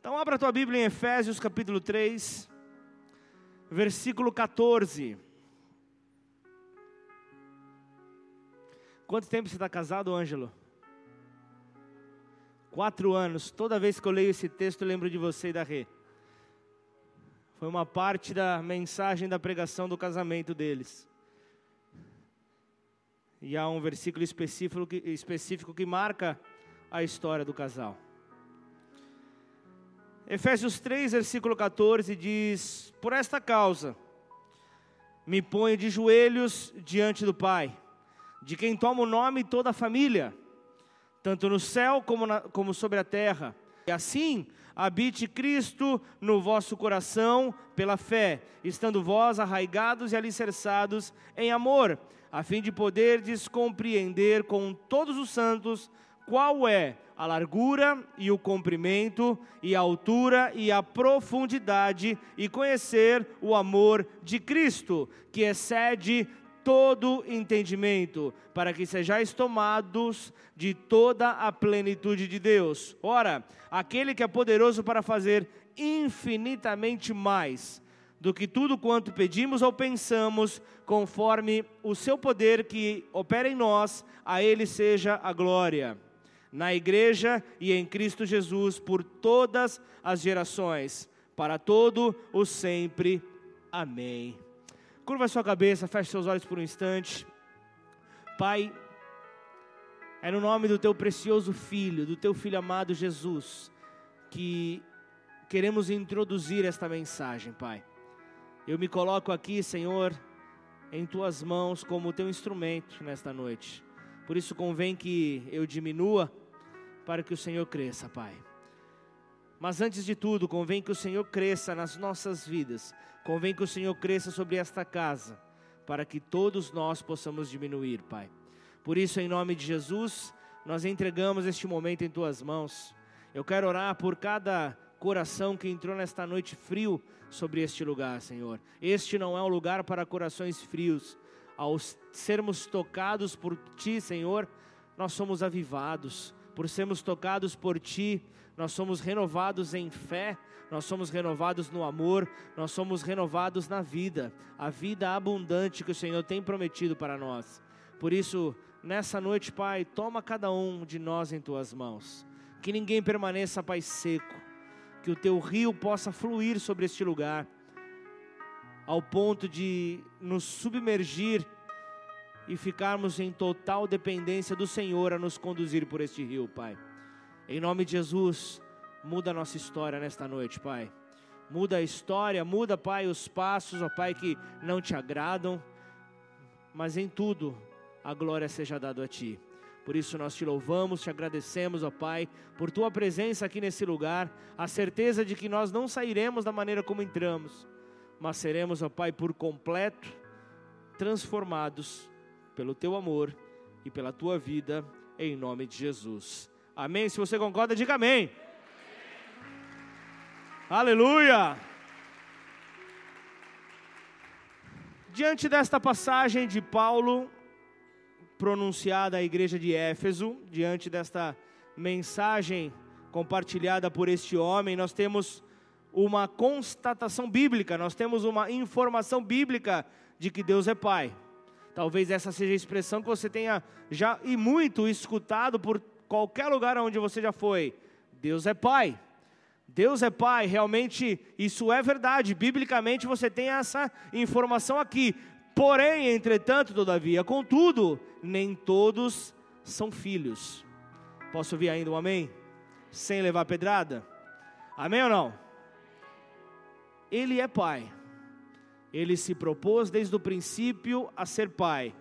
Então abra a tua Bíblia em Efésios capítulo 3, versículo 14. Quanto tempo você está casado, Ângelo? Quatro anos. Toda vez que eu leio esse texto, eu lembro de você e da Rê. Foi uma parte da mensagem da pregação do casamento deles. E há um versículo específico que, específico que marca a história do casal. Efésios 3, versículo 14 diz: Por esta causa me ponho de joelhos diante do Pai, de quem toma o nome toda a família, tanto no céu como, na, como sobre a terra. E assim habite Cristo no vosso coração pela fé, estando vós arraigados e alicerçados em amor, a fim de poderdes compreender com todos os santos qual é a largura e o comprimento, e a altura e a profundidade, e conhecer o amor de Cristo, que excede todo entendimento, para que sejais tomados de toda a plenitude de Deus. Ora, aquele que é poderoso para fazer infinitamente mais do que tudo quanto pedimos ou pensamos, conforme o seu poder que opera em nós, a ele seja a glória. Na igreja e em Cristo Jesus por todas as gerações, para todo o sempre. Amém. Curva sua cabeça, feche seus olhos por um instante. Pai, é no nome do teu precioso filho, do teu filho amado Jesus, que queremos introduzir esta mensagem, Pai. Eu me coloco aqui, Senhor, em tuas mãos como teu instrumento nesta noite. Por isso convém que eu diminua para que o Senhor cresça, Pai. Mas antes de tudo, convém que o Senhor cresça nas nossas vidas, convém que o Senhor cresça sobre esta casa, para que todos nós possamos diminuir, Pai. Por isso, em nome de Jesus, nós entregamos este momento em tuas mãos. Eu quero orar por cada coração que entrou nesta noite frio sobre este lugar, Senhor. Este não é um lugar para corações frios. Ao sermos tocados por Ti, Senhor, nós somos avivados. Por sermos tocados por Ti, nós somos renovados em fé, nós somos renovados no amor, nós somos renovados na vida, a vida abundante que o Senhor tem prometido para nós. Por isso, nessa noite, Pai, toma cada um de nós em tuas mãos, que ninguém permaneça, Pai, seco, que o teu rio possa fluir sobre este lugar, ao ponto de nos submergir e ficarmos em total dependência do Senhor a nos conduzir por este rio, Pai. Em nome de Jesus, muda a nossa história nesta noite, Pai. Muda a história, muda, Pai, os passos, ó Pai, que não te agradam, mas em tudo a glória seja dada a Ti. Por isso nós te louvamos, te agradecemos, ó Pai, por tua presença aqui nesse lugar, a certeza de que nós não sairemos da maneira como entramos, mas seremos, ó Pai, por completo transformados pelo teu amor e pela tua vida, em nome de Jesus. Amém? Se você concorda, diga amém. Aleluia! Diante desta passagem de Paulo, pronunciada à igreja de Éfeso, diante desta mensagem compartilhada por este homem, nós temos uma constatação bíblica, nós temos uma informação bíblica de que Deus é Pai. Talvez essa seja a expressão que você tenha já e muito escutado por qualquer lugar onde você já foi, Deus é Pai. Deus é Pai, realmente isso é verdade, biblicamente você tem essa informação aqui. Porém, entretanto, todavia, contudo, nem todos são filhos. Posso ouvir ainda um amém? Sem levar pedrada? Amém ou não? Ele é Pai. Ele se propôs desde o princípio a ser Pai.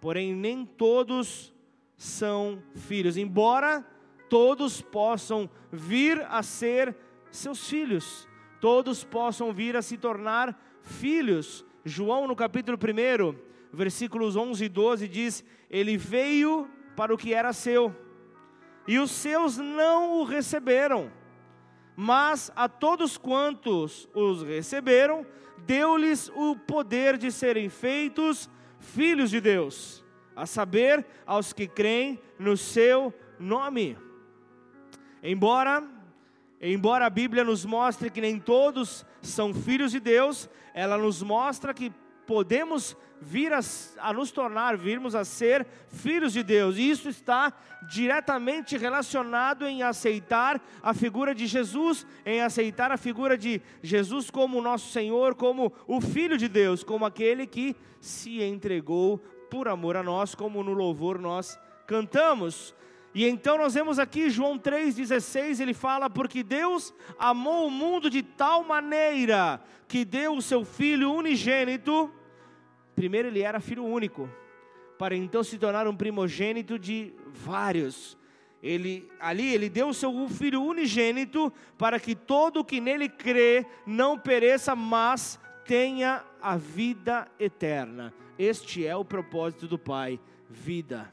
Porém, nem todos são filhos, embora todos possam vir a ser seus filhos, todos possam vir a se tornar filhos. João, no capítulo 1, versículos 11 e 12, diz: Ele veio para o que era seu, e os seus não o receberam, mas a todos quantos os receberam, deu-lhes o poder de serem feitos filhos de Deus a saber, aos que creem no seu nome. Embora embora a Bíblia nos mostre que nem todos são filhos de Deus, ela nos mostra que podemos vir a, a, nos tornar, virmos a ser filhos de Deus. E isso está diretamente relacionado em aceitar a figura de Jesus, em aceitar a figura de Jesus como nosso Senhor, como o Filho de Deus, como aquele que se entregou por amor a nós, como no louvor nós cantamos. E então nós vemos aqui João 3,16, ele fala: Porque Deus amou o mundo de tal maneira que deu o seu Filho unigênito. Primeiro ele era filho único, para então se tornar um primogênito de vários. Ele, ali ele deu o seu filho unigênito para que todo que nele crê não pereça, mas tenha a vida eterna. Este é o propósito do Pai: vida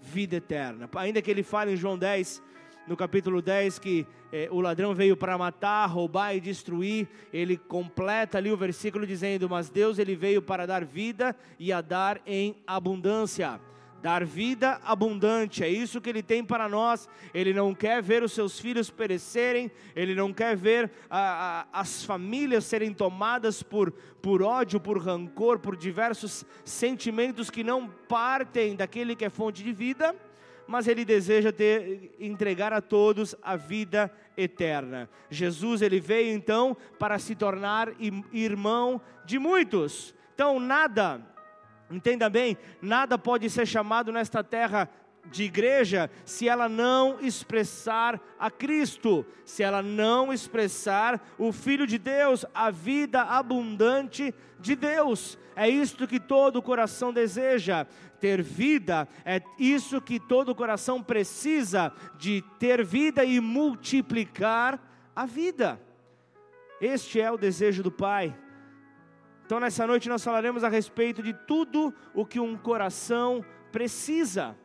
vida eterna. Ainda que ele fale em João 10, no capítulo 10, que eh, o ladrão veio para matar, roubar e destruir, ele completa ali o versículo dizendo: Mas Deus ele veio para dar vida e a dar em abundância. Dar vida abundante, é isso que Ele tem para nós. Ele não quer ver os seus filhos perecerem, Ele não quer ver a, a, as famílias serem tomadas por, por ódio, por rancor, por diversos sentimentos que não partem daquele que é fonte de vida, mas Ele deseja ter, entregar a todos a vida eterna. Jesus, Ele veio então para se tornar irmão de muitos. Então, nada Entenda bem, nada pode ser chamado nesta terra de igreja se ela não expressar a Cristo, se ela não expressar o Filho de Deus, a vida abundante de Deus. É isto que todo coração deseja, ter vida, é isso que todo coração precisa, de ter vida e multiplicar a vida. Este é o desejo do Pai. Então, nessa noite, nós falaremos a respeito de tudo o que um coração precisa.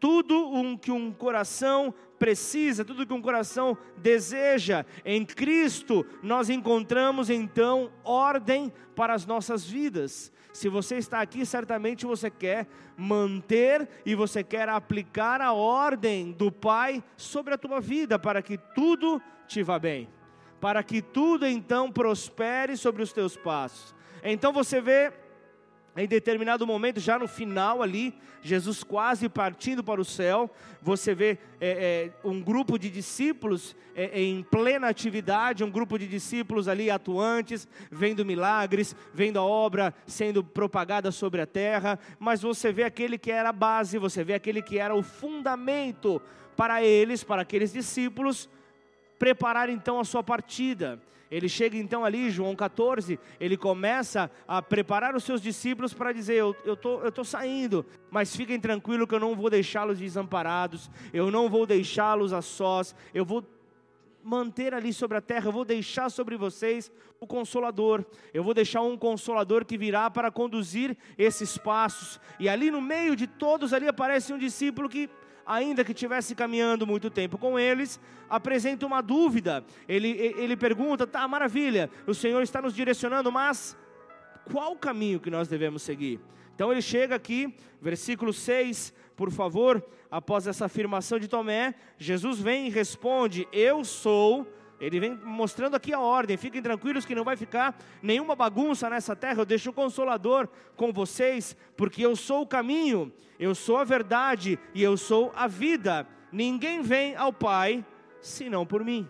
Tudo o que um coração precisa, tudo que um coração deseja. Em Cristo, nós encontramos então ordem para as nossas vidas. Se você está aqui, certamente você quer manter e você quer aplicar a ordem do Pai sobre a tua vida, para que tudo te vá bem, para que tudo então prospere sobre os teus passos. Então você vê em determinado momento, já no final ali, Jesus quase partindo para o céu, você vê é, é, um grupo de discípulos é, em plena atividade, um grupo de discípulos ali atuantes, vendo milagres, vendo a obra sendo propagada sobre a terra, mas você vê aquele que era a base, você vê aquele que era o fundamento para eles, para aqueles discípulos, preparar então a sua partida. Ele chega então ali, João 14, ele começa a preparar os seus discípulos para dizer: Eu estou eu tô saindo, mas fiquem tranquilos que eu não vou deixá-los desamparados, eu não vou deixá-los a sós, eu vou manter ali sobre a terra, eu vou deixar sobre vocês o consolador. Eu vou deixar um consolador que virá para conduzir esses passos. E ali no meio de todos ali aparece um discípulo que ainda que estivesse caminhando muito tempo com eles, apresenta uma dúvida. Ele, ele pergunta: tá, maravilha, o Senhor está nos direcionando, mas qual o caminho que nós devemos seguir? Então ele chega aqui, versículo 6, por favor, após essa afirmação de Tomé, Jesus vem e responde: Eu sou ele vem mostrando aqui a ordem. Fiquem tranquilos que não vai ficar nenhuma bagunça nessa terra. Eu deixo o consolador com vocês, porque eu sou o caminho, eu sou a verdade e eu sou a vida. Ninguém vem ao Pai senão por mim.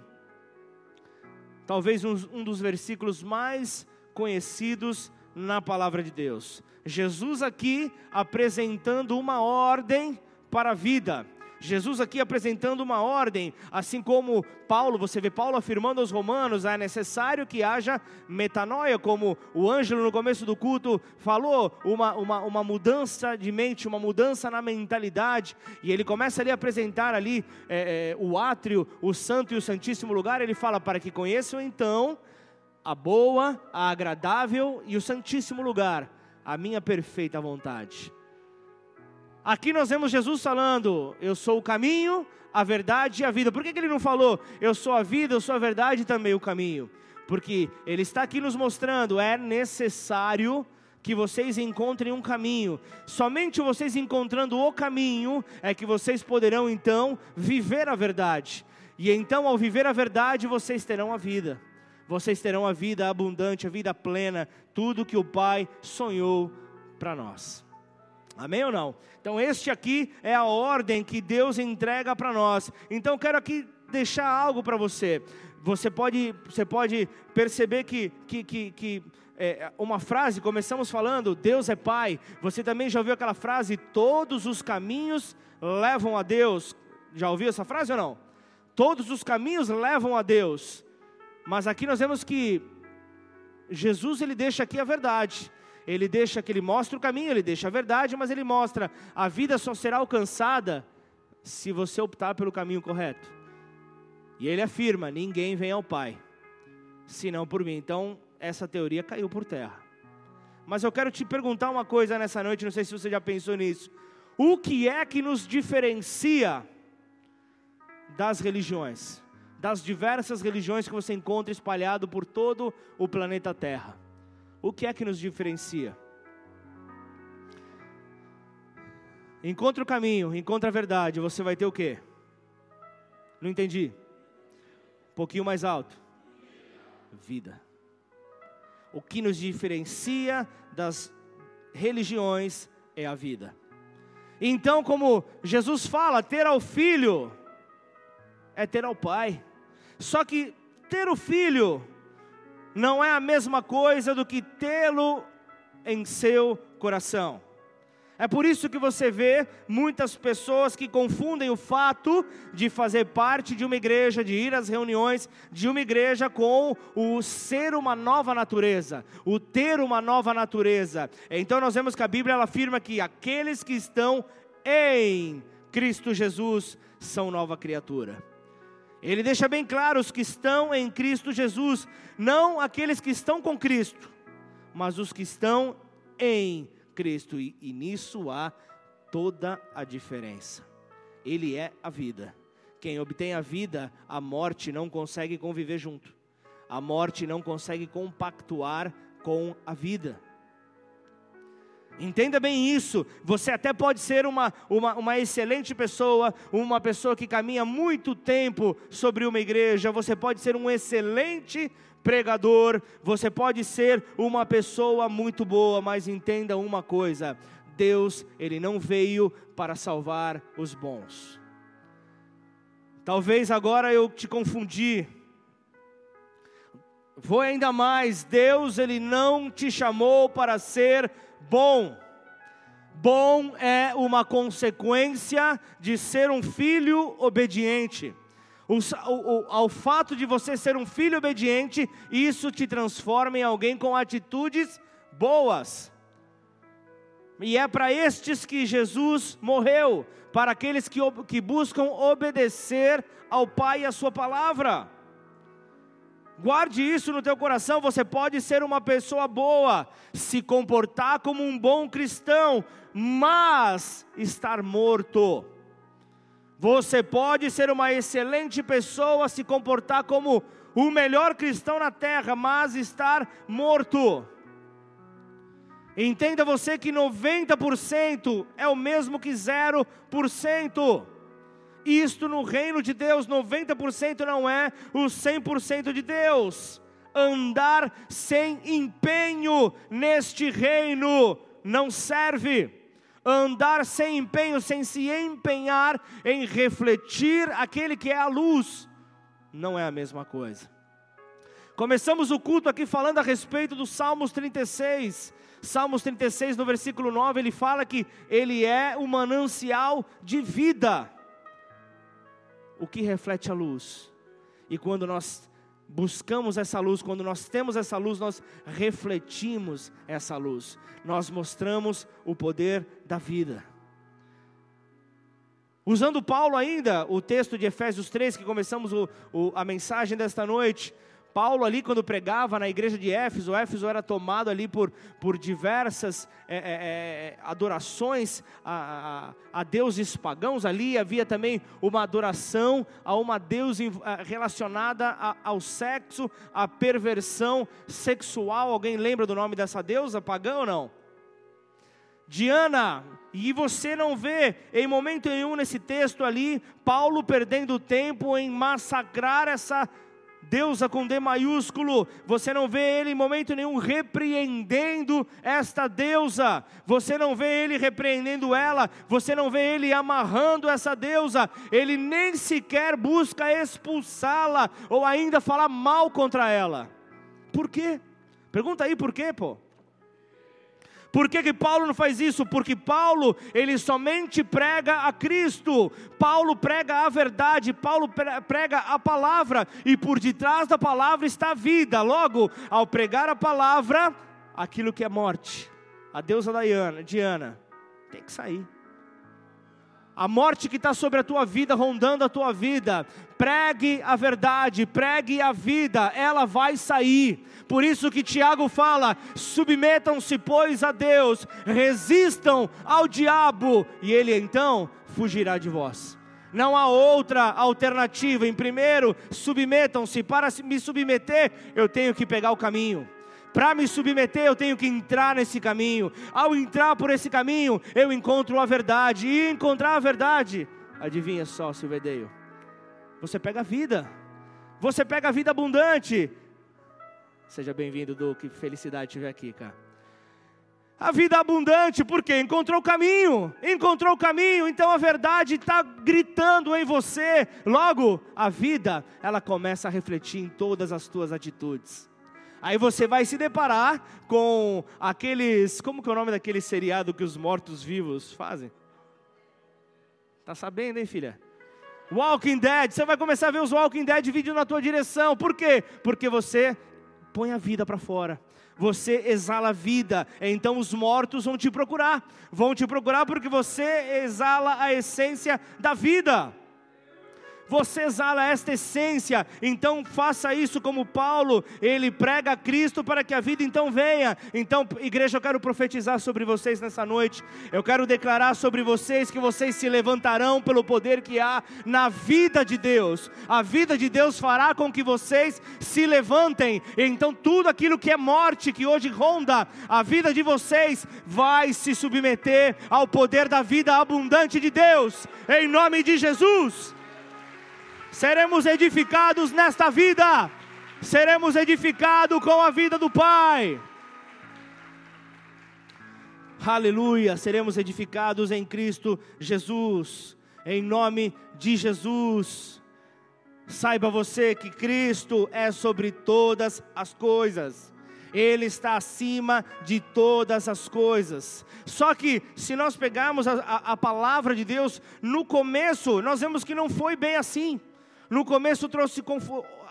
Talvez um, um dos versículos mais conhecidos na palavra de Deus. Jesus aqui apresentando uma ordem para a vida. Jesus aqui apresentando uma ordem, assim como Paulo, você vê Paulo afirmando aos romanos, é necessário que haja metanoia, como o Ângelo no começo do culto falou, uma, uma, uma mudança de mente, uma mudança na mentalidade, e ele começa ali a apresentar ali é, é, o átrio, o santo e o santíssimo lugar, ele fala, para que conheçam então a boa, a agradável e o santíssimo lugar, a minha perfeita vontade. Aqui nós vemos Jesus falando: Eu sou o caminho, a verdade e a vida. Por que, que ele não falou: Eu sou a vida, eu sou a verdade e também o caminho? Porque ele está aqui nos mostrando: é necessário que vocês encontrem um caminho. Somente vocês encontrando o caminho é que vocês poderão então viver a verdade. E então, ao viver a verdade, vocês terão a vida. Vocês terão a vida abundante, a vida plena, tudo que o Pai sonhou para nós. Amém ou não? Então, este aqui é a ordem que Deus entrega para nós. Então, quero aqui deixar algo para você. Você pode, você pode perceber que, que, que, que é, uma frase, começamos falando, Deus é Pai. Você também já ouviu aquela frase, todos os caminhos levam a Deus. Já ouviu essa frase ou não? Todos os caminhos levam a Deus. Mas aqui nós vemos que Jesus ele deixa aqui a verdade. Ele deixa que ele mostra o caminho, ele deixa a verdade, mas ele mostra a vida só será alcançada se você optar pelo caminho correto. E ele afirma: ninguém vem ao Pai, senão por mim. Então, essa teoria caiu por terra. Mas eu quero te perguntar uma coisa nessa noite, não sei se você já pensou nisso. O que é que nos diferencia das religiões? Das diversas religiões que você encontra espalhado por todo o planeta Terra. O que é que nos diferencia? Encontre o caminho, encontre a verdade, você vai ter o quê? Não entendi. Um pouquinho mais alto. Vida. O que nos diferencia das religiões é a vida. Então, como Jesus fala, ter ao filho é ter ao pai. Só que ter o filho não é a mesma coisa do que tê-lo em seu coração. É por isso que você vê muitas pessoas que confundem o fato de fazer parte de uma igreja, de ir às reuniões de uma igreja com o ser uma nova natureza, o ter uma nova natureza. Então nós vemos que a Bíblia ela afirma que aqueles que estão em Cristo Jesus são nova criatura. Ele deixa bem claro os que estão em Cristo Jesus, não aqueles que estão com Cristo, mas os que estão em Cristo e, e nisso há toda a diferença. Ele é a vida. Quem obtém a vida, a morte não consegue conviver junto. A morte não consegue compactuar com a vida. Entenda bem isso. Você até pode ser uma, uma, uma, excelente pessoa, uma pessoa que caminha muito tempo sobre uma igreja. Você pode ser um excelente pregador, você pode ser uma pessoa muito boa, mas entenda uma coisa: Deus, ele não veio para salvar os bons. Talvez agora eu te confundi. Vou ainda mais, Deus ele não te chamou para ser bom. Bom é uma consequência de ser um filho obediente. O, o, ao fato de você ser um filho obediente, isso te transforma em alguém com atitudes boas. E é para estes que Jesus morreu, para aqueles que, que buscam obedecer ao Pai e à Sua palavra. Guarde isso no teu coração, você pode ser uma pessoa boa, se comportar como um bom cristão, mas estar morto. Você pode ser uma excelente pessoa, se comportar como o melhor cristão na terra, mas estar morto. Entenda você que 90% é o mesmo que 0%. Isto no reino de Deus, 90% não é o 100% de Deus. Andar sem empenho neste reino não serve andar sem empenho, sem se empenhar em refletir aquele que é a luz, não é a mesma coisa. Começamos o culto aqui falando a respeito do Salmos 36. Salmos 36, no versículo 9, ele fala que ele é o manancial de vida, o que reflete a luz. E quando nós buscamos essa luz, quando nós temos essa luz, nós refletimos essa luz, nós mostramos o poder da vida. Usando Paulo ainda, o texto de Efésios 3, que começamos o, o, a mensagem desta noite, Paulo ali quando pregava na igreja de Éfeso, Éfeso era tomado ali por, por diversas é, é, é, adorações a, a, a, deuses pagãos, ali havia também uma adoração a uma deusa relacionada a, ao sexo, à perversão sexual, alguém lembra do nome dessa deusa pagã ou não? Diana, e você não vê em momento nenhum nesse texto ali, Paulo perdendo tempo em massacrar essa deusa com D maiúsculo, você não vê ele em momento nenhum repreendendo esta deusa, você não vê ele repreendendo ela, você não vê ele amarrando essa deusa, ele nem sequer busca expulsá-la ou ainda falar mal contra ela. Por quê? Pergunta aí por quê, pô? Por que, que Paulo não faz isso? Porque Paulo, ele somente prega a Cristo, Paulo prega a verdade, Paulo prega a palavra, e por detrás da palavra está a vida. Logo, ao pregar a palavra, aquilo que é morte, a deusa Diana, Diana tem que sair a morte que está sobre a tua vida, rondando a tua vida, pregue a verdade, pregue a vida, ela vai sair. Por isso que Tiago fala: submetam-se, pois, a Deus, resistam ao diabo, e ele então fugirá de vós. Não há outra alternativa. Em primeiro, submetam-se. Para me submeter, eu tenho que pegar o caminho. Para me submeter, eu tenho que entrar nesse caminho. Ao entrar por esse caminho, eu encontro a verdade. E encontrar a verdade, adivinha só, Silvedeio? Você pega a vida. Você pega a vida abundante. Seja bem-vindo, Du, que felicidade tiver aqui, cara. A vida abundante, porque encontrou o caminho, encontrou o caminho, então a verdade está gritando em você. Logo, a vida, ela começa a refletir em todas as tuas atitudes. Aí você vai se deparar com aqueles, como que é o nome daquele seriado que os mortos-vivos fazem? Tá sabendo, hein, filha? Walking Dead, você vai começar a ver os Walking Dead vindo na tua direção. Por quê? Porque você põe a vida para fora. Você exala vida, então os mortos vão te procurar. Vão te procurar porque você exala a essência da vida você exala esta essência, então faça isso como Paulo, ele prega Cristo para que a vida então venha. Então, igreja, eu quero profetizar sobre vocês nessa noite, eu quero declarar sobre vocês que vocês se levantarão pelo poder que há na vida de Deus, a vida de Deus fará com que vocês se levantem, então tudo aquilo que é morte, que hoje ronda a vida de vocês, vai se submeter ao poder da vida abundante de Deus, em nome de Jesus seremos edificados nesta vida, seremos edificados com a vida do Pai. Aleluia, seremos edificados em Cristo Jesus, em nome de Jesus. Saiba você que Cristo é sobre todas as coisas. Ele está acima de todas as coisas. Só que, se nós pegarmos a, a, a, palavra de Deus, no começo, nós vemos que não foi bem assim. No começo trouxe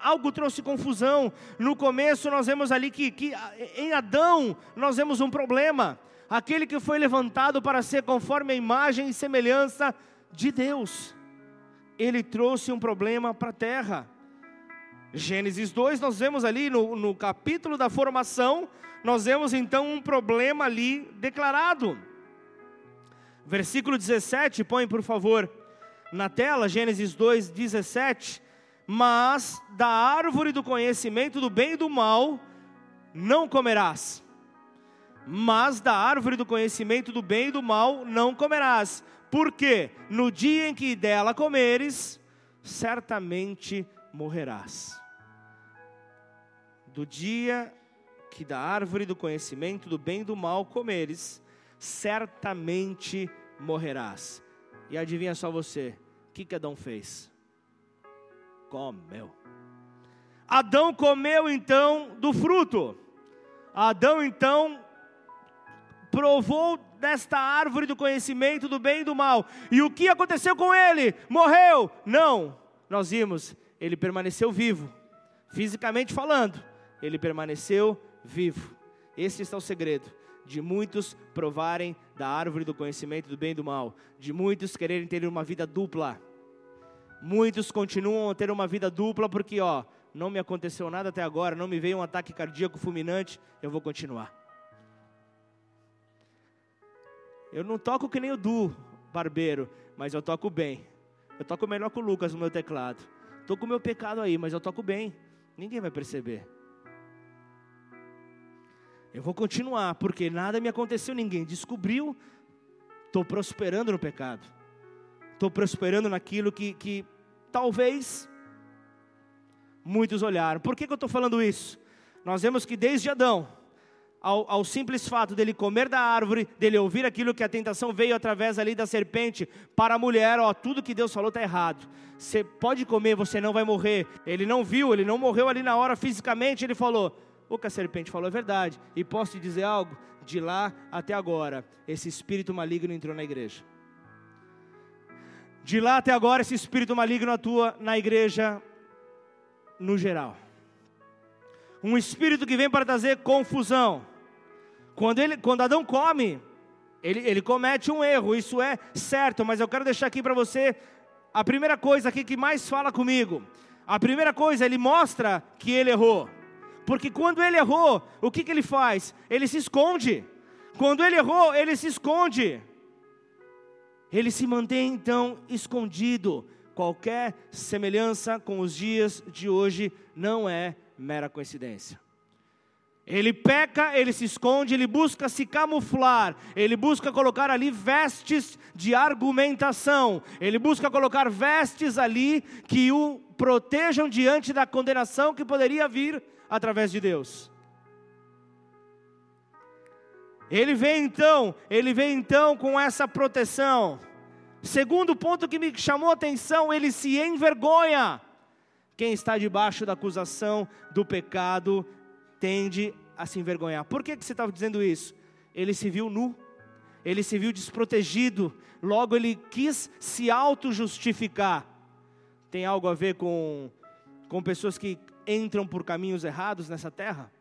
algo trouxe confusão. No começo nós vemos ali que, que em Adão nós vemos um problema. Aquele que foi levantado para ser conforme a imagem e semelhança de Deus. Ele trouxe um problema para a terra. Gênesis 2, nós vemos ali no, no capítulo da formação, nós vemos então um problema ali declarado. Versículo 17, põe por favor na tela, Gênesis 2, 17. Mas da árvore do conhecimento do bem e do mal não comerás. Mas da árvore do conhecimento do bem e do mal não comerás. Porque no dia em que dela comeres, certamente morrerás. Do dia que da árvore do conhecimento do bem e do mal comeres, certamente morrerás. E adivinha só você, o que, que Adão fez? Comeu. Adão comeu então do fruto. Adão então provou desta árvore do conhecimento do bem e do mal. E o que aconteceu com ele? Morreu? Não. Nós vimos, ele permaneceu vivo. Fisicamente falando, ele permaneceu vivo. Esse está o segredo de muitos provarem da árvore do conhecimento do bem e do mal, de muitos quererem ter uma vida dupla. Muitos continuam a ter uma vida dupla porque, ó, não me aconteceu nada até agora, não me veio um ataque cardíaco fulminante, eu vou continuar. Eu não toco que nem o Du, barbeiro, mas eu toco bem. Eu toco melhor que o Lucas no meu teclado. Estou com o meu pecado aí, mas eu toco bem. Ninguém vai perceber. Eu vou continuar, porque nada me aconteceu, ninguém descobriu. Estou prosperando no pecado. Estou prosperando naquilo que, que talvez muitos olharam. Por que, que eu estou falando isso? Nós vemos que desde Adão, ao, ao, simples fato dele comer da árvore, dele ouvir aquilo que a tentação veio através ali da serpente para a mulher, ó, tudo que Deus falou está errado. Você pode comer, você não vai morrer. Ele não viu, ele não morreu ali na hora fisicamente, ele falou: o que a serpente falou é verdade. E posso te dizer algo? De lá até agora, esse espírito maligno entrou na igreja. De lá até agora, esse espírito maligno atua na igreja no geral. Um espírito que vem para trazer confusão. Quando, ele, quando Adão come, ele, ele comete um erro, isso é certo, mas eu quero deixar aqui para você a primeira coisa aqui que mais fala comigo. A primeira coisa, ele mostra que ele errou. Porque quando ele errou, o que, que ele faz? Ele se esconde. Quando ele errou, ele se esconde. Ele se mantém então escondido. Qualquer semelhança com os dias de hoje não é mera coincidência. Ele peca, ele se esconde, ele busca se camuflar, ele busca colocar ali vestes de argumentação, ele busca colocar vestes ali que o protejam diante da condenação que poderia vir através de Deus. Ele vem então, ele vem então com essa proteção. Segundo ponto que me chamou a atenção, ele se envergonha. Quem está debaixo da acusação do pecado tende a se envergonhar. Por que, que você estava dizendo isso? Ele se viu nu, ele se viu desprotegido, logo ele quis se auto-justificar. Tem algo a ver com, com pessoas que entram por caminhos errados nessa terra?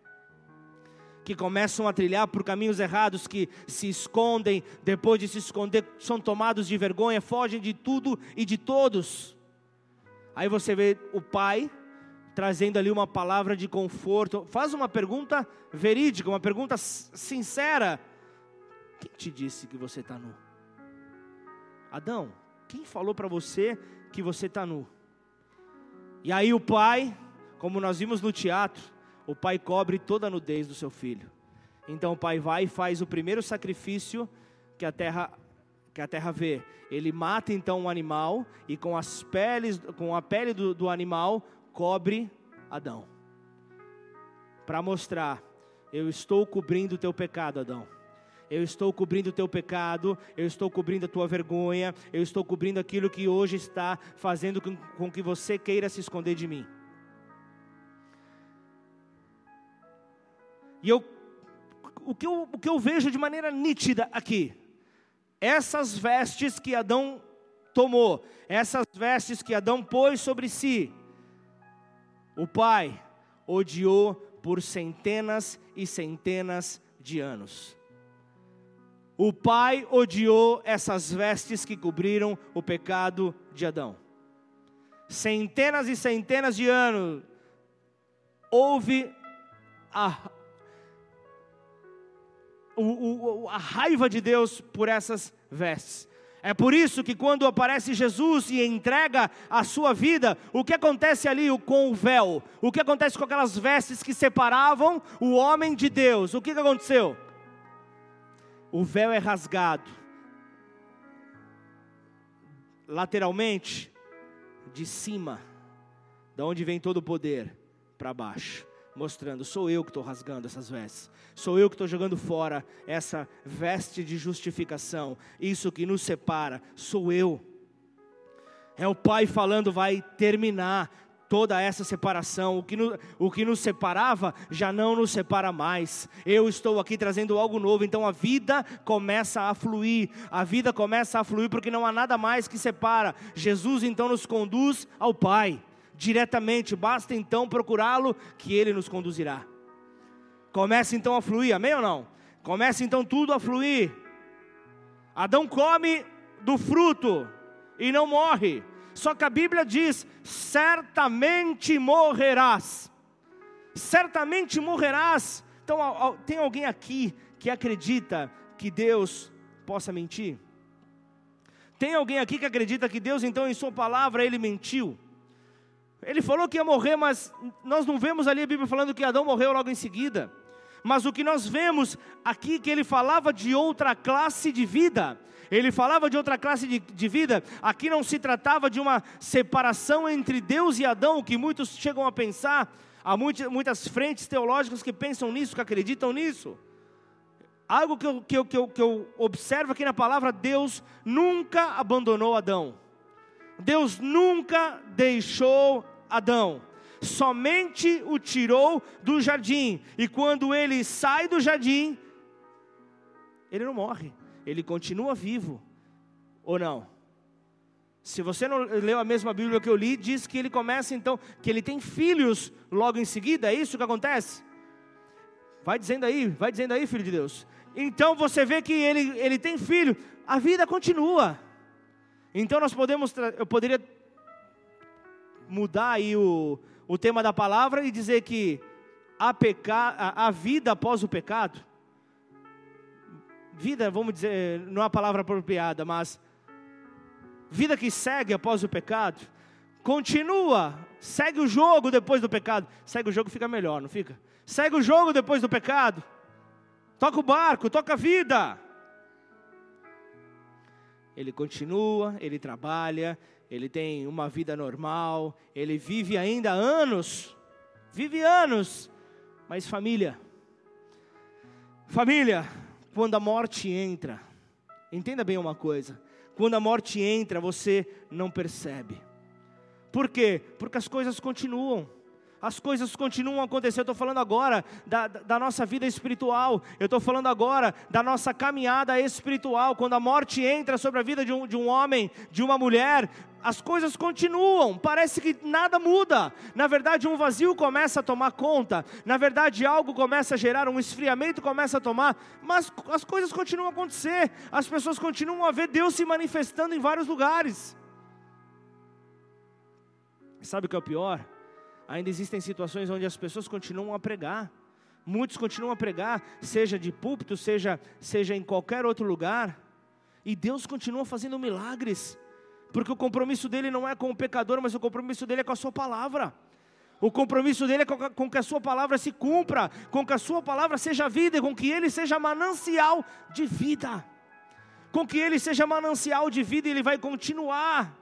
Que começam a trilhar por caminhos errados, que se escondem, depois de se esconder, são tomados de vergonha, fogem de tudo e de todos. Aí você vê o pai trazendo ali uma palavra de conforto. Faz uma pergunta verídica, uma pergunta sincera. Quem te disse que você está nu? Adão, quem falou para você que você está nu? E aí o pai, como nós vimos no teatro, o pai cobre toda a nudez do seu filho. Então o pai vai e faz o primeiro sacrifício que a terra que a terra vê. Ele mata então um animal e com as peles, com a pele do, do animal cobre Adão. Para mostrar, eu estou cobrindo o teu pecado, Adão. Eu estou cobrindo o teu pecado, eu estou cobrindo a tua vergonha, eu estou cobrindo aquilo que hoje está fazendo com, com que você queira se esconder de mim. E eu, o que eu, o que eu vejo de maneira nítida aqui, essas vestes que Adão tomou, essas vestes que Adão pôs sobre si, o pai odiou por centenas e centenas de anos. O pai odiou essas vestes que cobriram o pecado de Adão. Centenas e centenas de anos houve a, o, o, a raiva de Deus por essas vestes. É por isso que quando aparece Jesus e entrega a sua vida, o que acontece ali com o véu? O que acontece com aquelas vestes que separavam o homem de Deus? O que, aconteceu? O véu é rasgado. Lateralmente, de cima, da onde vem todo o poder, para baixo mostrando: sou eu que estou rasgando essas vestes, sou eu que estou jogando fora essa veste de justificação, isso que nos separa, sou eu. É o Pai falando, vai terminar toda essa separação, o que, no, o que nos separava já não nos separa mais. Eu estou aqui trazendo algo novo, então a vida começa a fluir, a vida começa a fluir porque não há nada mais que separa. Jesus então nos conduz ao Pai diretamente, basta então procurá-lo, que ele nos conduzirá. Começa então a fluir, amém ou não? Começa então tudo a fluir. Adão come do fruto e não morre. Só que a Bíblia diz: certamente morrerás. Certamente morrerás. Então, tem alguém aqui que acredita que Deus possa mentir? Tem alguém aqui que acredita que Deus, então, em Sua palavra, Ele mentiu? Ele falou que ia morrer, mas nós não vemos ali a Bíblia falando que Adão morreu logo em seguida. mas o que nós vemos aqui que ele falava de outra classe de vida. Ele falava de outra classe de, de, vida. Aqui não se tratava de uma separação entre Deus e Adão, que muitos chegam a pensar. Há muitas, muitas frentes teológicas que pensam nisso, que acreditam nisso. Algo que eu, que, eu, que, eu, que eu observo aqui na palavra: Deus nunca abandonou Adão. Deus nunca deixou Adão somente o tirou do jardim. E quando ele sai do jardim, ele não morre, ele continua vivo. Ou não? Se você não leu a mesma Bíblia que eu li, diz que ele começa então, que ele tem filhos logo em seguida, é isso que acontece? Vai dizendo aí, vai dizendo aí, filho de Deus. Então você vê que ele, ele tem filho, a vida continua. Então nós podemos, eu poderia mudar aí o, o tema da palavra e dizer que há, peca, há vida após o pecado. Vida, vamos dizer, não é a palavra apropriada, mas vida que segue após o pecado, continua, segue o jogo depois do pecado. Segue o jogo fica melhor, não fica? Segue o jogo depois do pecado. Toca o barco, toca a vida. Ele continua, ele trabalha, ele tem uma vida normal, ele vive ainda anos, vive anos, mas família, família, quando a morte entra, entenda bem uma coisa, quando a morte entra, você não percebe. Por quê? Porque as coisas continuam as coisas continuam a acontecer. Eu estou falando agora da, da, nossa vida espiritual, eu estou falando agora da nossa caminhada espiritual. Quando a morte entra sobre a vida de um, de um homem, de uma mulher, as coisas continuam, parece que nada muda. Na verdade, um vazio começa a tomar conta, na verdade, algo começa a gerar, um esfriamento começa a tomar, mas as coisas continuam a acontecer, as pessoas continuam a ver Deus se manifestando em vários lugares. Sabe o que é o pior? Ainda existem situações onde as pessoas continuam a pregar. Muitos continuam a pregar, seja de púlpito, seja, seja em qualquer outro lugar. E Deus continua fazendo milagres. Porque o compromisso dele não é com o pecador, mas o compromisso dele é com a sua palavra. O compromisso dele é com, que a sua palavra se cumpra, com que a sua palavra seja vida, e com que ele seja manancial de vida. Com que ele seja manancial de vida ele vai continuar.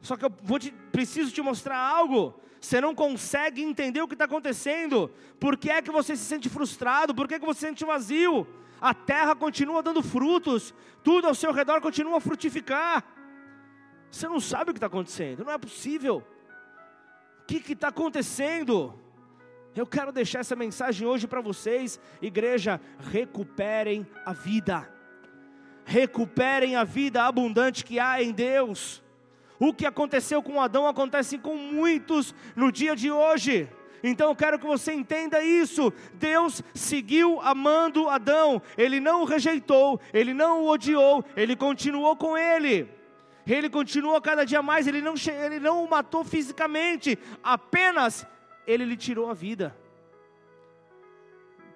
Só que eu vou te, preciso te mostrar algo. Você não consegue entender o que está acontecendo. Por que é que você se sente frustrado? Por que, é que você se sente vazio? A terra continua dando frutos, tudo ao seu redor continua a frutificar. Você não sabe o que está acontecendo, não é possível. O que está acontecendo? Eu quero deixar essa mensagem hoje para vocês, igreja. Recuperem a vida, recuperem a vida abundante que há em Deus. O que aconteceu com Adão acontece com muitos no dia de hoje. Então eu quero que você entenda isso. Deus seguiu amando Adão, ele não o rejeitou, ele não o odiou, ele continuou com ele. Ele continuou cada dia mais, ele não, ele não o matou fisicamente, apenas ele lhe tirou a vida.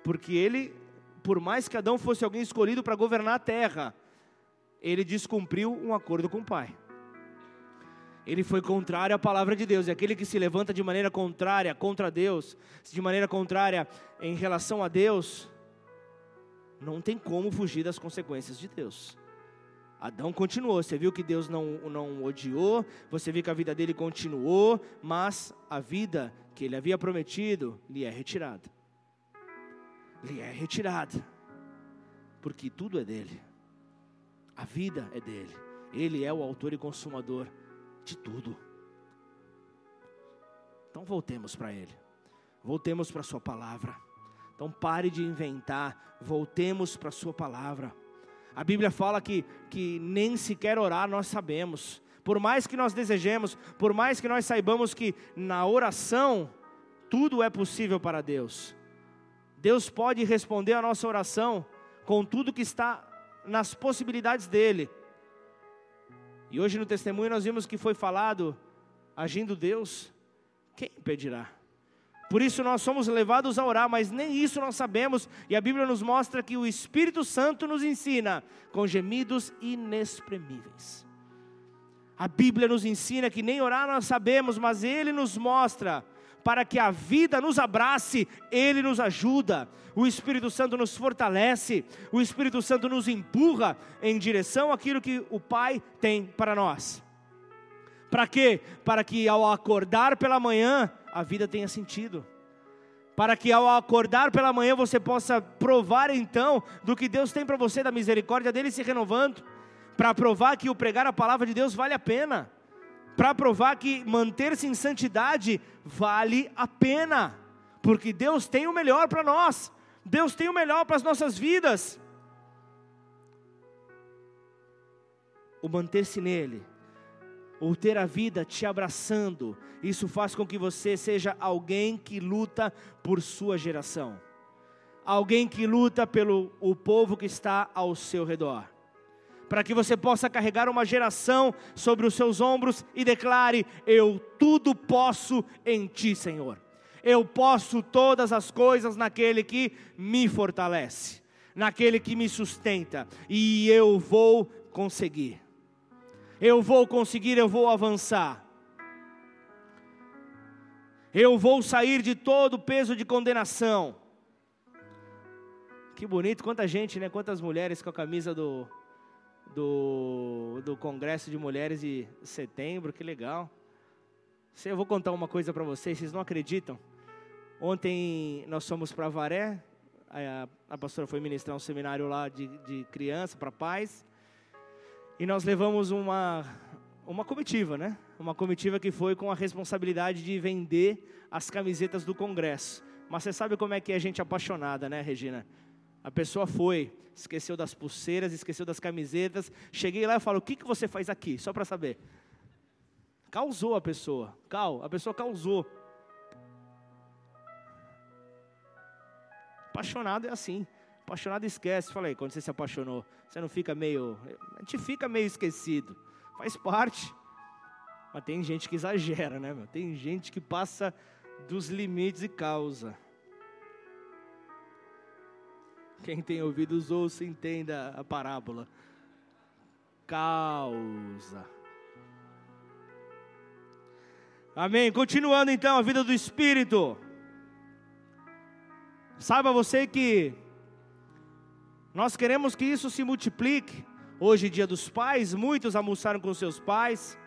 Porque ele, por mais que Adão fosse alguém escolhido para governar a terra, ele descumpriu um acordo com o Pai ele foi contrário à palavra de Deus. E aquele que se levanta de maneira contrária contra Deus, de maneira contrária em relação a Deus, não tem como fugir das consequências de Deus. Adão continuou, você viu que Deus não, não odiou, você viu que a vida dele continuou, mas a vida que ele havia prometido lhe é retirada. Lhe é retirada, porque tudo é dele, a vida é dele, ele é o autor e consumador de tudo. Então voltemos para Ele, voltemos para a Sua palavra. Então pare de inventar, voltemos para a Sua palavra. A Bíblia fala que, que nem sequer orar nós sabemos. Por mais que nós desejemos, por mais que nós saibamos que na oração tudo é possível para Deus. Deus pode responder a nossa oração com tudo que está nas possibilidades dele. E hoje no testemunho nós vimos que foi falado, agindo Deus, quem impedirá? Por isso nós somos levados a orar, mas nem isso nós sabemos, e a Bíblia nos mostra que o Espírito Santo nos ensina com gemidos inexprimíveis. A Bíblia nos ensina que nem orar nós sabemos, mas Ele nos mostra para que a vida nos abrace, Ele nos ajuda. O Espírito Santo nos fortalece, o Espírito Santo nos empurra em direção àquilo que o Pai tem para nós. Para quê? Para que ao acordar pela manhã, a vida tenha sentido. Para que ao acordar pela manhã você possa provar então do que Deus tem para você, da misericórdia dele se renovando. Para provar que o pregar a palavra de Deus vale a pena. Para provar que manter-se em santidade vale a pena. Porque Deus tem o melhor para nós. Deus tem o melhor para as nossas vidas. O manter-se nele ou ter a vida te abraçando, isso faz com que você seja alguém que luta por sua geração, alguém que luta pelo o povo que está ao seu redor, para que você possa carregar uma geração sobre os seus ombros e declare: Eu tudo posso em Ti, Senhor. Eu posso todas as coisas naquele que me fortalece, naquele que me sustenta, e eu vou conseguir eu vou conseguir, eu vou avançar. Eu vou sair de todo o peso de condenação. Que bonito, quanta gente, né? Quantas mulheres com a camisa do, do, do Congresso de Mulheres de setembro, que legal. Eu vou contar uma coisa para vocês, vocês não acreditam? Ontem nós fomos para Varé, a, a pastora foi ministrar um seminário lá de, de criança para pais. E nós levamos uma, uma comitiva, né? Uma comitiva que foi com a responsabilidade de vender as camisetas do Congresso. Mas você sabe como é que é gente apaixonada, né, Regina? A pessoa foi, esqueceu das pulseiras, esqueceu das camisetas. Cheguei lá e falo: O que, que você faz aqui? Só para saber. Causou a pessoa. Cal, a pessoa causou. Apaixonado é assim. Apaixonado esquece. Falei, quando você se apaixonou, você não fica meio. A gente fica meio esquecido. Faz parte. Mas tem gente que exagera, né, meu? Tem gente que passa dos limites e causa. Quem tem ouvidos ouça, entenda a parábola. Causa. Amém. Continuando então a vida do Espírito. Saiba você que nós queremos que isso se multiplique. Hoje, dia dos pais, muitos almoçaram com seus pais.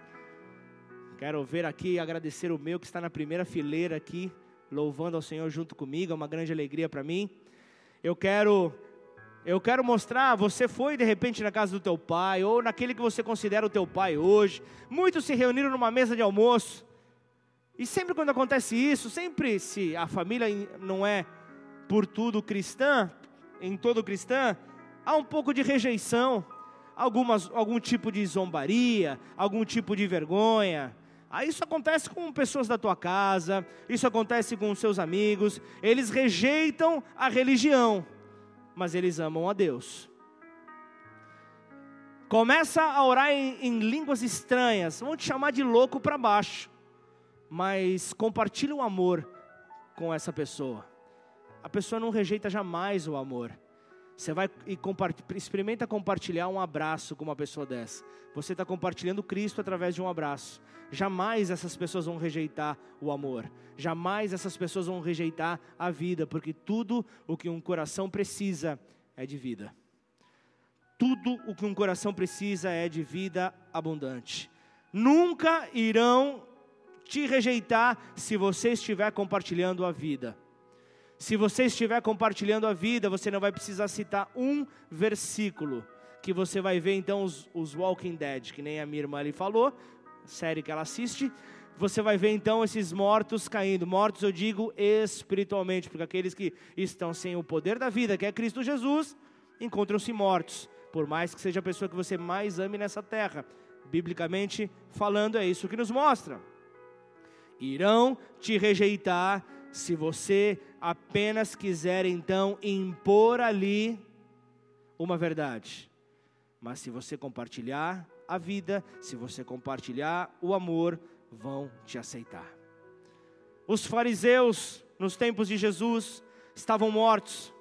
Quero ver aqui, agradecer o meu que está na primeira fileira aqui, louvando ao Senhor junto comigo, é uma grande alegria para mim. Eu quero eu quero mostrar, você foi de repente na casa do teu pai, ou naquele que você considera o teu pai hoje. Muitos se reuniram numa mesa de almoço. E sempre quando acontece isso, sempre se a família não é por tudo cristã, em todo cristã, há um pouco de rejeição, algumas, algum tipo de zombaria, algum tipo de vergonha. Aí isso acontece com pessoas da tua casa, isso acontece com seus amigos, eles rejeitam a religião, mas eles amam a Deus. Começa a orar em, em línguas estranhas, vão te chamar de louco para baixo, mas compartilha o amor com essa pessoa a pessoa não rejeita jamais o amor. Você vai e experimenta compartilhar um abraço com uma pessoa dessa. Você está compartilhando Cristo através de um abraço. Jamais essas pessoas vão rejeitar o amor. Jamais essas pessoas vão rejeitar a vida, porque tudo o que um coração precisa é de vida. Tudo o que um coração precisa é de vida abundante. Nunca irão te rejeitar se você estiver compartilhando a vida. Se você estiver compartilhando a vida, você não vai precisar citar um versículo, que você vai ver então os, os Walking Dead, que nem a minha irmã ali falou, série que ela assiste. Você vai ver então esses mortos caindo. Mortos eu digo espiritualmente, porque aqueles que estão sem o poder da vida, que é Cristo Jesus, encontram-se mortos, por mais que seja a pessoa que você mais ame nessa terra. Biblicamente falando, é isso que nos mostra. Irão te rejeitar se você apenas quiser então impor ali uma verdade. Mas se você compartilhar a vida, se você compartilhar o amor, vão te aceitar. Os fariseus, nos tempos de Jesus, estavam mortos.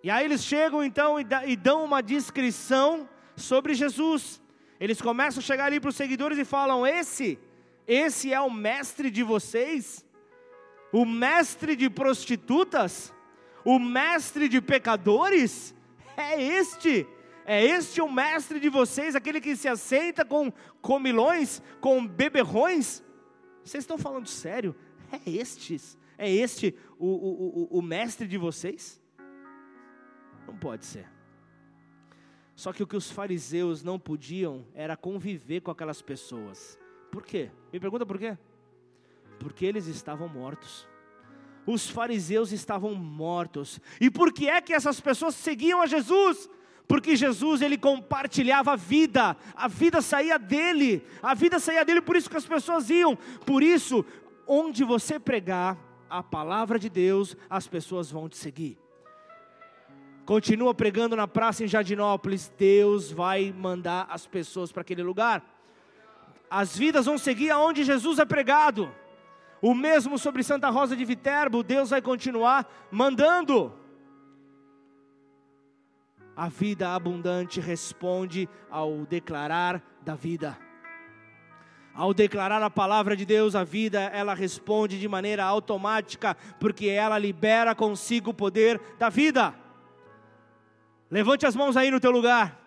E aí eles chegam então e dão uma descrição sobre Jesus. Eles começam a chegar ali para os seguidores e falam: Esse, esse é o mestre de vocês? O mestre de prostitutas, o mestre de pecadores, é este. É este o mestre de vocês, aquele que se aceita com comilões, com beberrões? Vocês estão falando sério? É estes? É este o, o, o, o mestre de vocês? Não pode ser. Só que o que os fariseus não podiam era conviver com aquelas pessoas. Por quê? Me pergunta por quê? Porque eles estavam mortos. Os fariseus estavam mortos. E por que é que essas pessoas seguiam a Jesus? Porque Jesus ele compartilhava a vida, a vida saía dele, a vida saía dele, por isso que as pessoas iam. Por isso, onde você pregar a palavra de Deus, as pessoas vão te seguir. Continua pregando na praça em Jardinópolis, Deus vai mandar as pessoas para aquele lugar. As vidas vão seguir aonde Jesus é pregado. O mesmo sobre Santa Rosa de Viterbo, Deus vai continuar mandando. A vida abundante responde ao declarar da vida. Ao declarar a palavra de Deus, a vida, ela responde de maneira automática, porque ela libera consigo o poder da vida. Levante as mãos aí no teu lugar.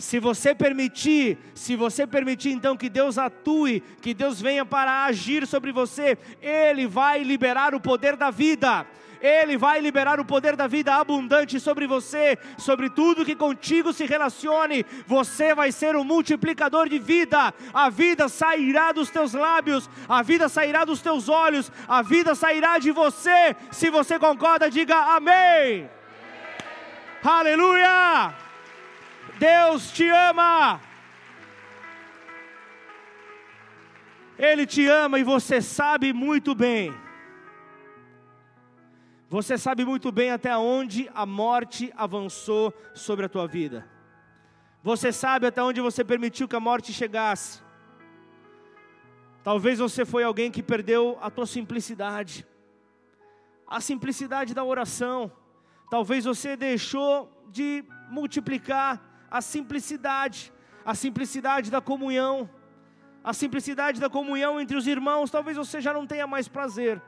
Se você permitir, se você permitir então que Deus atue, que Deus venha para agir sobre você, Ele vai liberar o poder da vida. Ele vai liberar o poder da vida abundante sobre você, sobre tudo que contigo se relacione. Você vai ser um multiplicador de vida. A vida sairá dos teus lábios, a vida sairá dos teus olhos, a vida sairá de você. Se você concorda, diga amém. Aleluia! Deus te ama. Ele te ama e você sabe muito bem. Você sabe muito bem até onde a morte avançou sobre a tua vida. Você sabe até onde você permitiu que a morte chegasse. Talvez você foi alguém que perdeu a tua simplicidade, a simplicidade da oração Talvez você deixou de multiplicar a simplicidade, a simplicidade da comunhão, a simplicidade da comunhão entre os irmãos. Talvez você já não tenha mais prazer.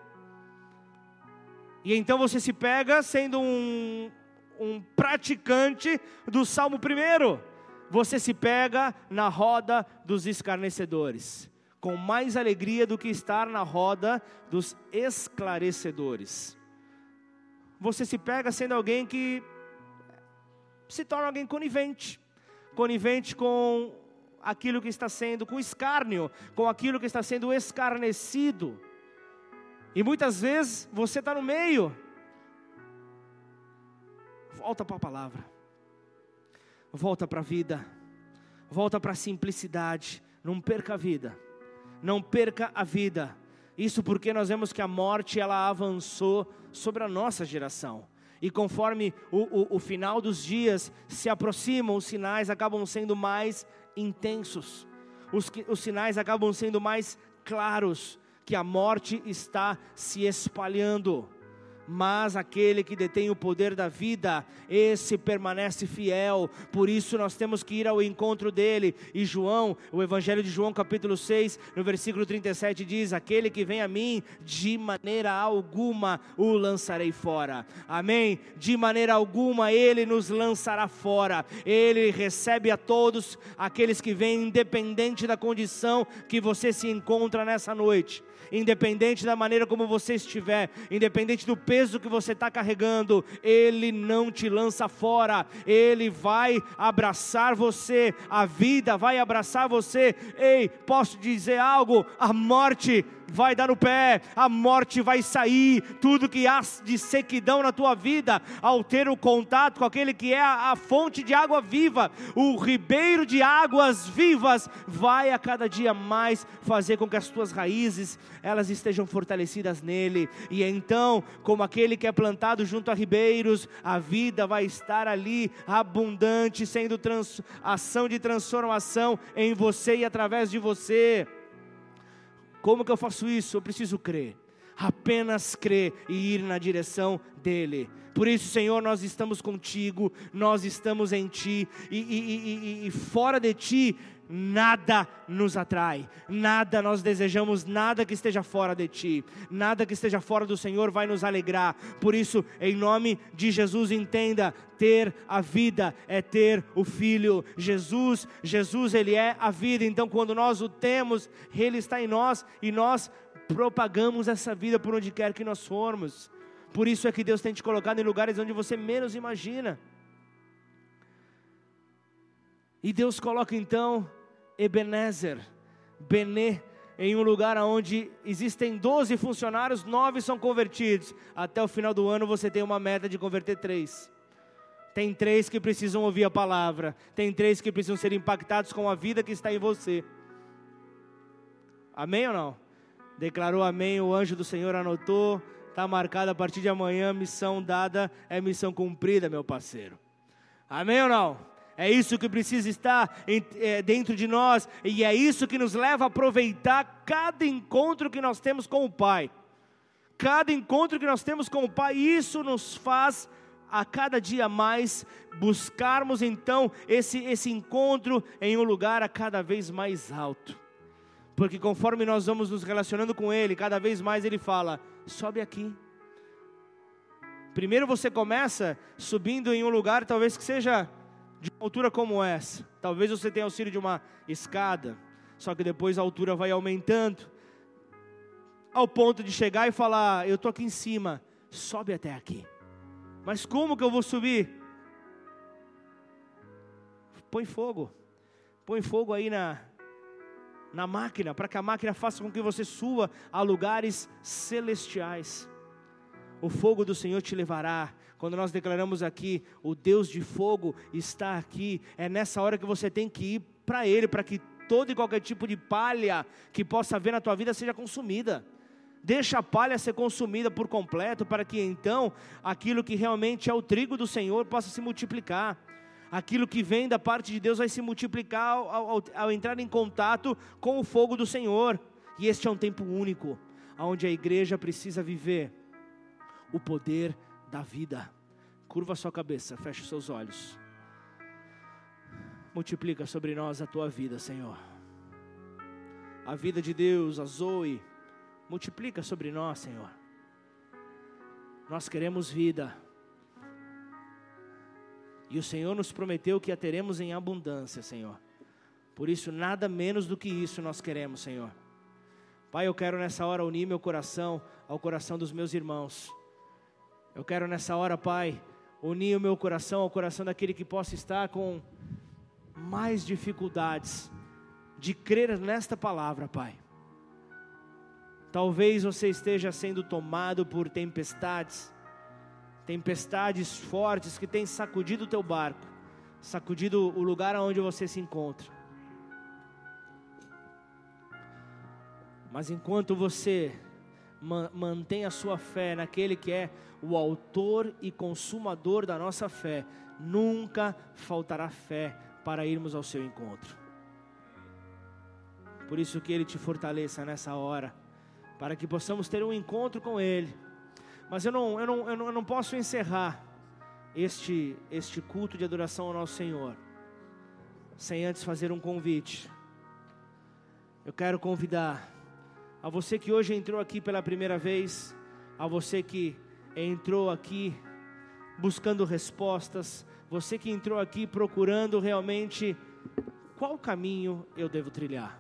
E então você se pega sendo um, um praticante do Salmo primeiro. Você se pega na roda dos escarnecedores, com mais alegria do que estar na roda dos esclarecedores você se pega sendo alguém que se torna alguém conivente conivente com aquilo que está sendo, com escárnio, com aquilo que está sendo escarnecido. E muitas vezes você está no meio. Volta para a palavra, volta para a vida, volta para a simplicidade. Não perca a vida, não perca a vida. Isso porque nós vemos que a morte ela avançou sobre a nossa geração. E conforme o, o, o final dos dias se aproximam, os sinais acabam sendo mais intensos, os, os sinais acabam sendo mais claros, que a morte está se espalhando mas aquele que detém o poder da vida, esse permanece fiel. Por isso nós temos que ir ao encontro dele. E João, o Evangelho de João, capítulo 6, no versículo 37 diz: Aquele que vem a mim, de maneira alguma o lançarei fora. Amém? De maneira alguma ele nos lançará fora. Ele recebe a todos aqueles que vêm, independente da condição que você se encontra nessa noite independente da maneira como você estiver, independente do peso que você está carregando, Ele não te lança fora, Ele vai abraçar você, a vida vai abraçar você. Ei, posso dizer algo? A morte vai dar o pé, a morte vai sair, tudo que há de sequidão na tua vida, ao ter o contato com aquele que é a, a fonte de água viva, o ribeiro de águas vivas, vai a cada dia mais fazer com que as tuas raízes elas estejam fortalecidas nele, e então, como aquele que é plantado junto a ribeiros, a vida vai estar ali abundante, sendo trans, ação de transformação em você e através de você. Como que eu faço isso? Eu preciso crer. Apenas crer e ir na direção dele. Por isso, Senhor, nós estamos contigo, nós estamos em Ti, e, e, e, e fora de Ti nada nos atrai, nada nós desejamos, nada que esteja fora de ti, nada que esteja fora do Senhor vai nos alegrar. Por isso, em nome de Jesus, entenda: ter a vida é ter o Filho. Jesus, Jesus, Ele é a vida. Então, quando nós o temos, Ele está em nós e nós propagamos essa vida por onde quer que nós formos. Por isso é que Deus tem te colocado em lugares onde você menos imagina. E Deus coloca então Ebenezer, Bené, em um lugar onde existem 12 funcionários, nove são convertidos. Até o final do ano você tem uma meta de converter três. Tem três que precisam ouvir a palavra. Tem três que precisam ser impactados com a vida que está em você. Amém ou não? Declarou amém, o anjo do Senhor anotou. Está marcado a partir de amanhã, missão dada é missão cumprida, meu parceiro. Amém ou não? É isso que precisa estar é, dentro de nós, e é isso que nos leva a aproveitar cada encontro que nós temos com o Pai. Cada encontro que nós temos com o Pai, isso nos faz a cada dia mais buscarmos então esse, esse encontro em um lugar a cada vez mais alto. Porque conforme nós vamos nos relacionando com Ele, cada vez mais Ele fala: sobe aqui. Primeiro você começa subindo em um lugar, talvez que seja de uma altura como essa. Talvez você tenha auxílio de uma escada, só que depois a altura vai aumentando, ao ponto de chegar e falar: Eu estou aqui em cima, sobe até aqui. Mas como que eu vou subir? Põe fogo, põe fogo aí na, na máquina, para que a máquina faça com que você suba a lugares celestiais. O fogo do Senhor te levará quando nós declaramos aqui, o Deus de fogo está aqui, é nessa hora que você tem que ir para Ele, para que todo e qualquer tipo de palha que possa haver na tua vida seja consumida. Deixa a palha ser consumida por completo, para que então aquilo que realmente é o trigo do Senhor possa se multiplicar. Aquilo que vem da parte de Deus vai se multiplicar ao, ao, ao entrar em contato com o fogo do Senhor. E este é um tempo único, onde a igreja precisa viver o poder da vida. Curva sua cabeça, feche seus olhos. Multiplica sobre nós a tua vida, Senhor. A vida de Deus, a Zoe, multiplica sobre nós, Senhor. Nós queremos vida. E o Senhor nos prometeu que a teremos em abundância, Senhor. Por isso, nada menos do que isso nós queremos, Senhor. Pai, eu quero nessa hora unir meu coração ao coração dos meus irmãos. Eu quero nessa hora, Pai, unir o meu coração ao coração daquele que possa estar com mais dificuldades de crer nesta palavra, Pai. Talvez você esteja sendo tomado por tempestades, tempestades fortes que têm sacudido o teu barco, sacudido o lugar onde você se encontra. Mas enquanto você mantém a sua fé naquele que é o autor e consumador da nossa fé, nunca faltará fé para irmos ao seu encontro. Por isso que Ele te fortaleça nessa hora, para que possamos ter um encontro com Ele. Mas eu não, eu não, eu não, eu não posso encerrar este, este culto de adoração ao nosso Senhor, sem antes fazer um convite. Eu quero convidar a você que hoje entrou aqui pela primeira vez, a você que entrou aqui buscando respostas, você que entrou aqui procurando realmente qual caminho eu devo trilhar.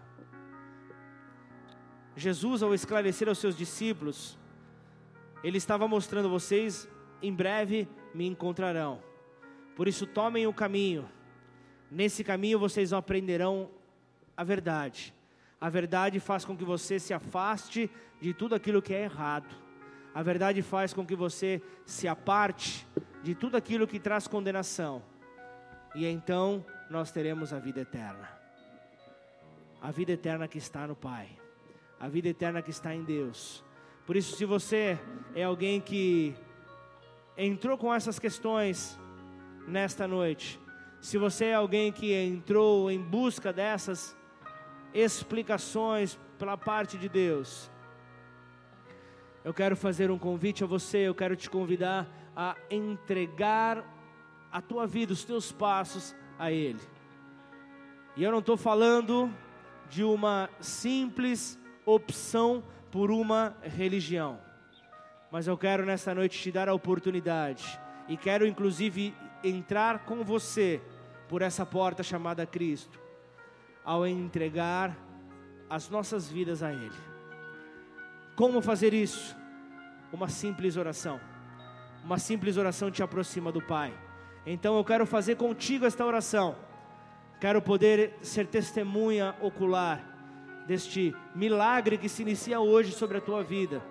Jesus, ao esclarecer aos seus discípulos, ele estava mostrando a vocês: em breve me encontrarão. Por isso, tomem o caminho. Nesse caminho vocês aprenderão a verdade. A verdade faz com que você se afaste de tudo aquilo que é errado. A verdade faz com que você se aparte de tudo aquilo que traz condenação. E então nós teremos a vida eterna. A vida eterna que está no Pai. A vida eterna que está em Deus. Por isso, se você é alguém que entrou com essas questões nesta noite, se você é alguém que entrou em busca dessas explicações pela parte de Deus, eu quero fazer um convite a você, eu quero te convidar a entregar a tua vida, os teus passos a Ele. E eu não estou falando de uma simples opção por uma religião. Mas eu quero nessa noite te dar a oportunidade e quero inclusive entrar com você por essa porta chamada Cristo, ao entregar as nossas vidas a Ele. Como fazer isso? Uma simples oração. Uma simples oração te aproxima do Pai. Então eu quero fazer contigo esta oração. Quero poder ser testemunha ocular deste milagre que se inicia hoje sobre a tua vida.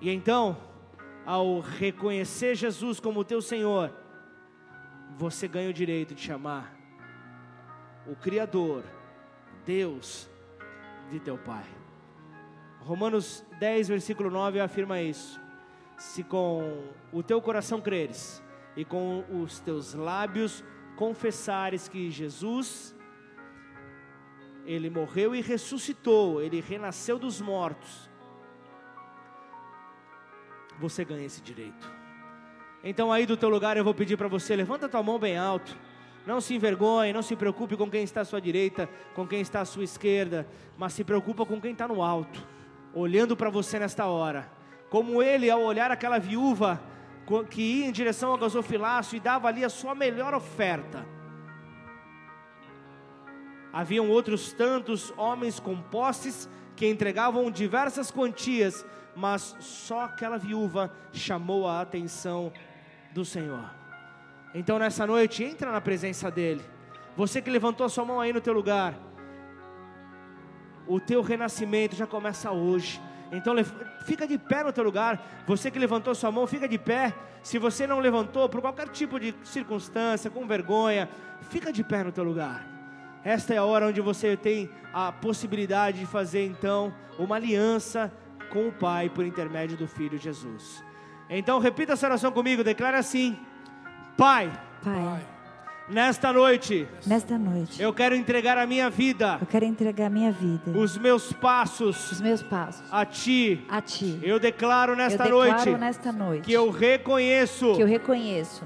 E então, ao reconhecer Jesus como teu Senhor, você ganha o direito de chamar o Criador, Deus, de teu Pai. Romanos 10, versículo 9 afirma isso. Se com o teu coração creres e com os teus lábios confessares que Jesus, Ele morreu e ressuscitou, Ele renasceu dos mortos, você ganha esse direito. Então aí do teu lugar eu vou pedir para você, levanta tua mão bem alto. Não se envergonhe, não se preocupe com quem está à sua direita, com quem está à sua esquerda, mas se preocupa com quem está no alto, olhando para você nesta hora. Como ele, ao olhar aquela viúva que ia em direção ao gasofilácio e dava ali a sua melhor oferta. Haviam outros tantos homens com posses que entregavam diversas quantias, mas só aquela viúva chamou a atenção do Senhor. Então nessa noite, entra na presença dEle. Você que levantou a sua mão aí no teu lugar, o teu renascimento já começa hoje. Então fica de pé no teu lugar. Você que levantou sua mão, fica de pé. Se você não levantou por qualquer tipo de circunstância, com vergonha, fica de pé no teu lugar. Esta é a hora onde você tem a possibilidade de fazer então uma aliança com o Pai por intermédio do Filho Jesus. Então repita essa oração comigo, declara assim: Pai, Pai, nesta noite, nesta noite, eu quero entregar a minha vida, eu quero entregar a minha vida, os meus passos, os meus passos a Ti. a Ti. Eu declaro nesta eu declaro noite nesta noite que eu reconheço que eu reconheço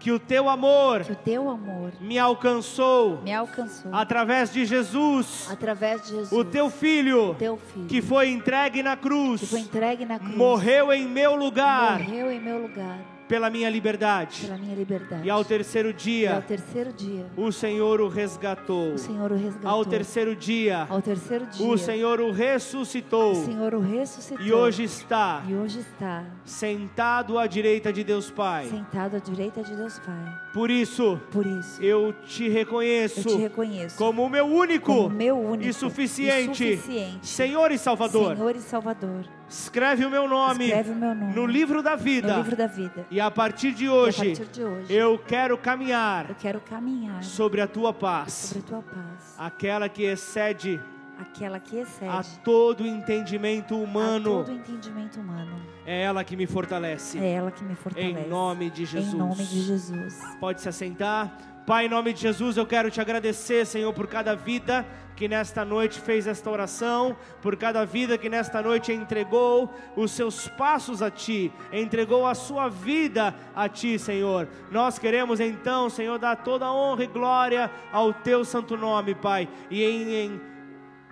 que o Teu amor que o Teu amor me alcançou me alcançou através de Jesus, através de Jesus, o Teu Filho, Teu Filho, que foi entregue na cruz, que foi entregue na cruz, morreu em meu lugar morreu em meu lugar pela minha liberdade. pela minha liberdade. E ao terceiro E ao dia, terceiro dia, o Senhor o resgatou. o Senhor o resgatou. Ao terceiro dia, Ao terceiro dia, o Senhor o ressuscitou. o Senhor o ressuscitou. E hoje está e hoje está sentado à direita de Deus Pai. sentado à direita de Deus Pai. Por isso, Por isso, eu te reconheço eu te reconheço como o meu único como meu único e suficiente, e suficiente Senhor e Salvador. Senhor e Salvador. Escreve o meu nome, o meu nome no livro da vida. no livro da vida. E a partir de a hoje, partir de hoje, eu quero caminhar eu quero caminhar sobre a tua paz, a tua paz, aquela que excede aquela que excede a todo entendimento a humano. todo entendimento humano. É ela que me fortalece. É ela que me fortalece. Em nome de Jesus. Em nome de Jesus. Pode se assentar. Pai, em nome de Jesus, eu quero te agradecer, Senhor, por cada vida que nesta noite fez esta oração, por cada vida que nesta noite entregou os seus passos a Ti, entregou a sua vida a Ti, Senhor. Nós queremos então, Senhor, dar toda a honra e glória ao Teu santo nome, Pai, e em, em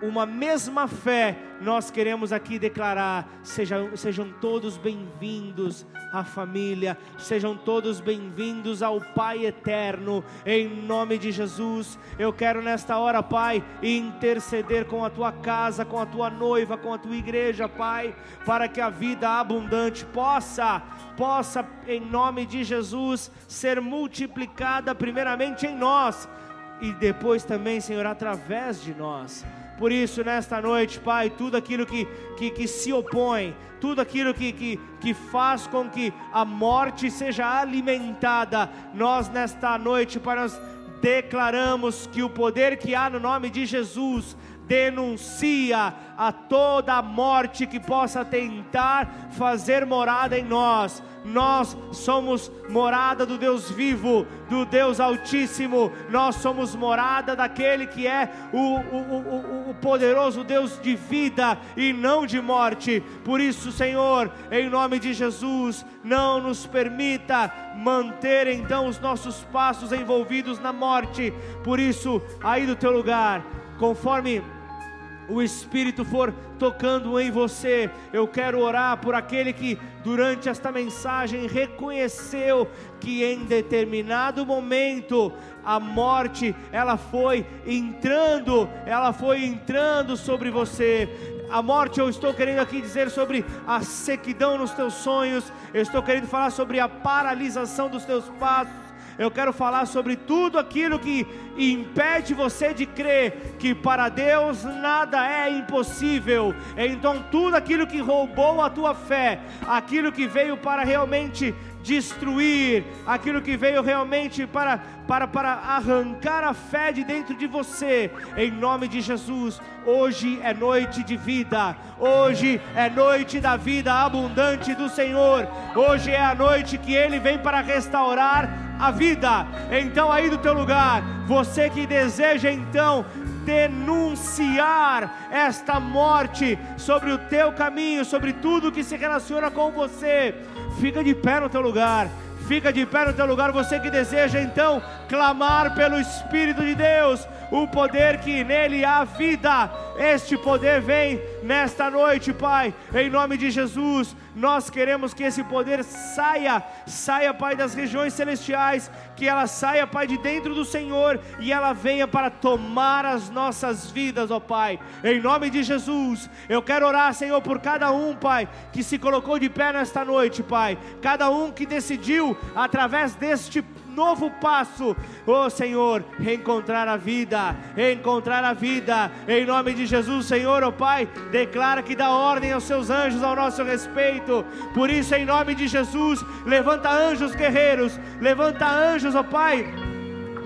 uma mesma fé, nós queremos aqui declarar: sejam, sejam todos bem-vindos à família, sejam todos bem-vindos ao Pai eterno, em nome de Jesus. Eu quero nesta hora, Pai, interceder com a tua casa, com a tua noiva, com a tua igreja, Pai, para que a vida abundante possa, possa, em nome de Jesus, ser multiplicada, primeiramente em nós e depois também, Senhor, através de nós. Por isso, nesta noite, Pai, tudo aquilo que, que, que se opõe, tudo aquilo que, que, que faz com que a morte seja alimentada, nós nesta noite, Pai, nós declaramos que o poder que há no nome de Jesus denuncia a toda a morte que possa tentar fazer morada em nós. Nós somos morada do Deus vivo, do Deus Altíssimo, nós somos morada daquele que é o, o, o, o, poderoso Deus de vida e não de morte. Por isso, Senhor, em nome de Jesus, não nos permita manter então os nossos passos envolvidos na morte. Por isso, aí do teu lugar, conforme o Espírito for tocando em você, eu quero orar por aquele que durante esta mensagem reconheceu que em determinado momento a morte ela foi entrando, ela foi entrando sobre você. A morte eu estou querendo aqui dizer sobre a sequidão nos teus sonhos, eu estou querendo falar sobre a paralisação dos teus passos eu quero falar sobre tudo aquilo que impede você de crer que para Deus nada é impossível. Então, tudo aquilo que roubou a tua fé, aquilo que veio para realmente destruir, aquilo que veio realmente para, para, para arrancar a fé de dentro de você, em nome de Jesus. Hoje é noite de vida, hoje é noite da vida abundante do Senhor, hoje é a noite que Ele vem para restaurar a vida. Então, aí do teu lugar, você que deseja então denunciar esta morte sobre o teu caminho, sobre tudo que se relaciona com você, fica de pé no teu lugar. Fica de pé no teu lugar, você que deseja então clamar pelo Espírito de Deus, o poder que nele há vida. Este poder vem nesta noite, Pai, em nome de Jesus. Nós queremos que esse poder saia, saia, Pai, das regiões celestiais, que ela saia, Pai, de dentro do Senhor e ela venha para tomar as nossas vidas, ó Pai. Em nome de Jesus, eu quero orar, Senhor, por cada um, Pai, que se colocou de pé nesta noite, Pai. Cada um que decidiu através deste novo passo, oh Senhor, reencontrar a vida, reencontrar a vida, em nome de Jesus, Senhor, oh Pai, declara que dá ordem aos seus anjos ao nosso respeito, por isso, em nome de Jesus, levanta anjos guerreiros, levanta anjos, oh Pai,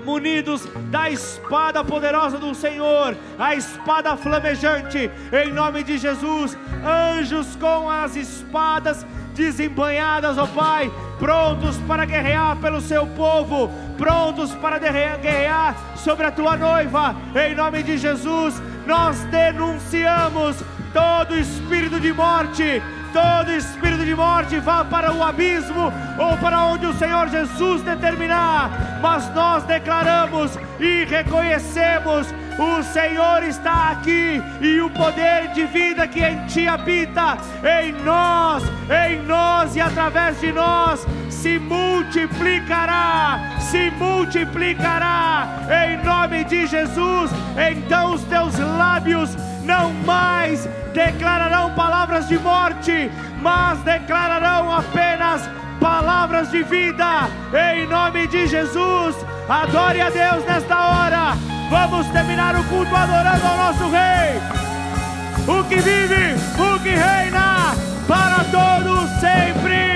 munidos da espada poderosa do Senhor, a espada flamejante, em nome de Jesus, anjos com as espadas desembanhadas, ó Pai, prontos para guerrear pelo seu povo, prontos para guerrear sobre a tua noiva, em nome de Jesus, nós denunciamos todo espírito de morte, todo espírito de morte vá para o abismo ou para onde o Senhor Jesus determinar, mas nós declaramos e reconhecemos o Senhor está aqui e o poder de vida que em ti habita, em nós, em nós e através de nós, se multiplicará, se multiplicará, em nome de Jesus. Então os teus lábios não mais declararão palavras de morte, mas declararão apenas palavras de vida, em nome de Jesus. Adore a Deus nesta hora. Vamos terminar o culto adorando ao nosso Rei, o que vive, o que reina para todos sempre.